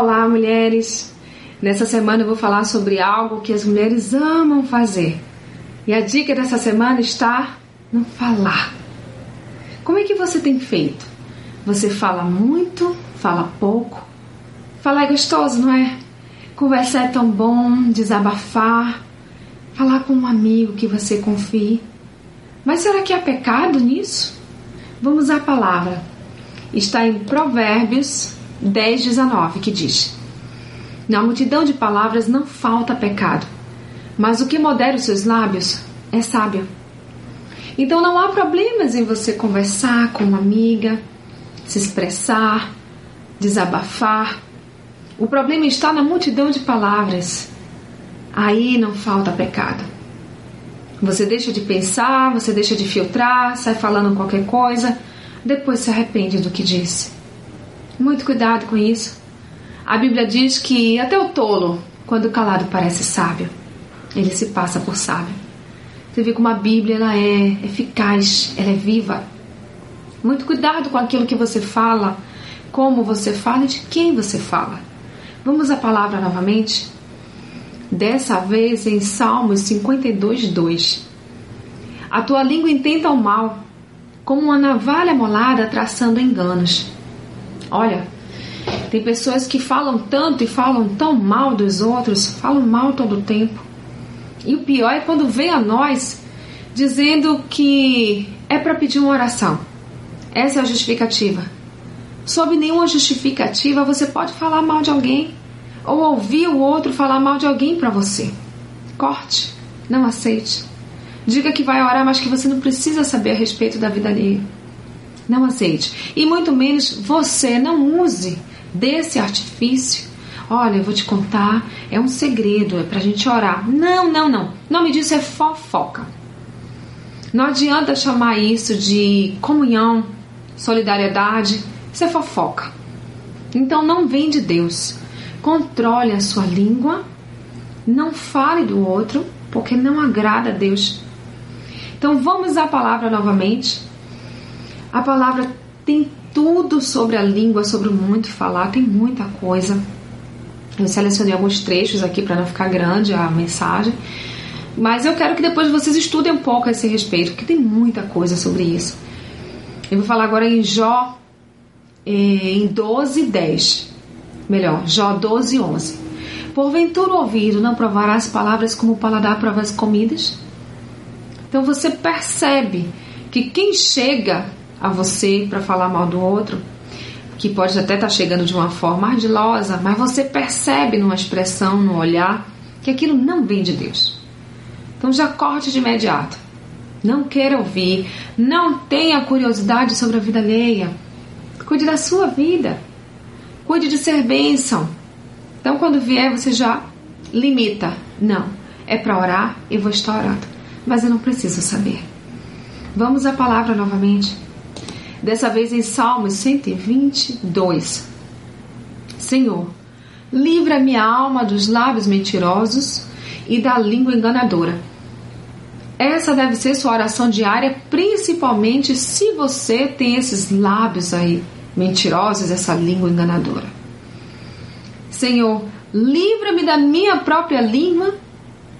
Olá, mulheres! Nessa semana eu vou falar sobre algo que as mulheres amam fazer. E a dica dessa semana está no falar. Como é que você tem feito? Você fala muito, fala pouco? Falar é gostoso, não é? Conversar é tão bom, desabafar, falar com um amigo que você confie. Mas será que há pecado nisso? Vamos à palavra. Está em Provérbios 10, 19, que diz: Na multidão de palavras não falta pecado, mas o que modera os seus lábios é sábio. Então não há problemas em você conversar com uma amiga, se expressar, desabafar. O problema está na multidão de palavras. Aí não falta pecado. Você deixa de pensar, você deixa de filtrar, sai falando qualquer coisa, depois se arrepende do que disse. Muito cuidado com isso. A Bíblia diz que até o tolo, quando calado, parece sábio. Ele se passa por sábio. Você vê como a Bíblia ela é eficaz, ela é viva. Muito cuidado com aquilo que você fala, como você fala e de quem você fala. Vamos à palavra novamente? Dessa vez em Salmos 52, 2. A tua língua intenta o mal, como uma navalha molada traçando enganos. Olha, tem pessoas que falam tanto e falam tão mal dos outros, falam mal todo o tempo. E o pior é quando vem a nós dizendo que é para pedir uma oração. Essa é a justificativa. Sob nenhuma justificativa você pode falar mal de alguém ou ouvir o outro falar mal de alguém para você. Corte, não aceite. Diga que vai orar, mas que você não precisa saber a respeito da vida alheia. Não aceite. E muito menos você não use desse artifício. Olha, eu vou te contar, é um segredo, é pra gente orar. Não, não, não. O nome disso é fofoca. Não adianta chamar isso de comunhão, solidariedade. Isso é fofoca. Então não vem de Deus. Controle a sua língua. Não fale do outro, porque não agrada a Deus. Então vamos à palavra novamente. A palavra tem tudo sobre a língua, sobre o muito falar, tem muita coisa. Eu selecionei alguns trechos aqui para não ficar grande a mensagem, mas eu quero que depois vocês estudem um pouco a esse respeito, porque tem muita coisa sobre isso. Eu vou falar agora em Jó, eh, em 12, 10. Melhor, Jó 12, 11. Porventura o ouvido não provará as palavras como o paladar prova as comidas? Então você percebe que quem chega a você para falar mal do outro, que pode até estar tá chegando de uma forma ardilosa, mas você percebe numa expressão, no olhar, que aquilo não vem de Deus. Então já corte de imediato. Não queira ouvir, não tenha curiosidade sobre a vida alheia. Cuide da sua vida. Cuide de ser bênção. Então quando vier, você já limita. Não, é para orar, eu vou estar orando. Mas eu não preciso saber. Vamos à palavra novamente dessa vez em Salmos 122. Senhor, livra minha alma dos lábios mentirosos e da língua enganadora. Essa deve ser sua oração diária, principalmente se você tem esses lábios aí mentirosos, essa língua enganadora. Senhor, livra-me da minha própria língua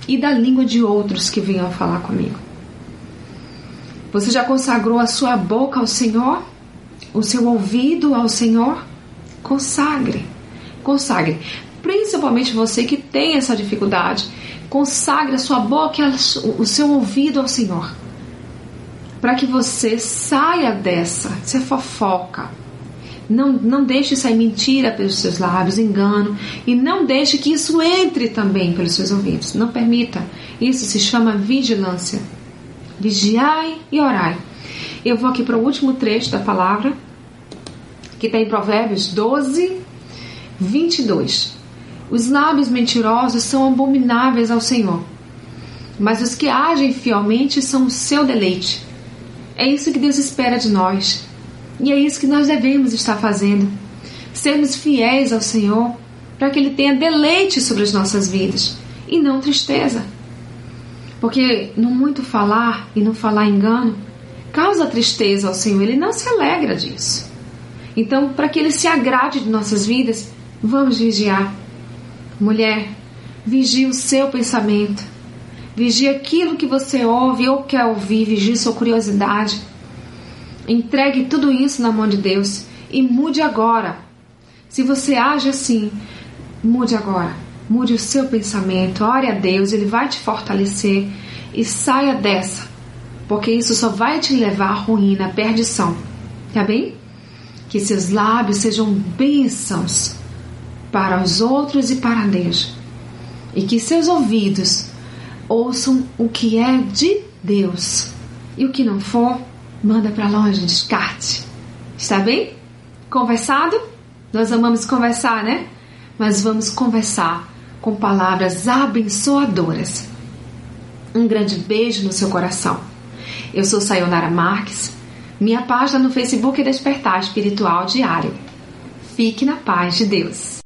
e da língua de outros que venham falar comigo. Você já consagrou a sua boca ao Senhor? O seu ouvido ao Senhor? Consagre. Consagre. Principalmente você que tem essa dificuldade. Consagre a sua boca o seu ouvido ao Senhor. Para que você saia dessa. Isso é fofoca. Não, não deixe sair mentira pelos seus lábios, engano. E não deixe que isso entre também pelos seus ouvidos. Não permita. Isso se chama vigilância vigiai e orai. Eu vou aqui para o último trecho da palavra, que está em Provérbios 12, 22. Os lábios mentirosos são abomináveis ao Senhor, mas os que agem fielmente são o seu deleite. É isso que Deus espera de nós. E é isso que nós devemos estar fazendo. Sermos fiéis ao Senhor para que Ele tenha deleite sobre as nossas vidas e não tristeza. Porque no muito falar e no falar engano causa tristeza ao Senhor, ele não se alegra disso. Então, para que ele se agrade de nossas vidas, Vamos vigiar. Mulher, vigie o seu pensamento. Vigie aquilo que você ouve ou quer ouvir, vigie sua curiosidade. Entregue tudo isso na mão de Deus e mude agora. Se você age assim, mude agora. Mude o seu pensamento, ore a Deus, Ele vai te fortalecer e saia dessa, porque isso só vai te levar à ruína, à perdição. Tá bem? Que seus lábios sejam bênçãos para os outros e para Deus. E que seus ouvidos ouçam o que é de Deus. E o que não for, manda para longe, descarte. Está bem? Conversado? Nós amamos conversar, né? Mas vamos conversar com palavras abençoadoras. Um grande beijo no seu coração. Eu sou Sayonara Marques. Minha página no Facebook é Despertar Espiritual Diário. Fique na paz de Deus.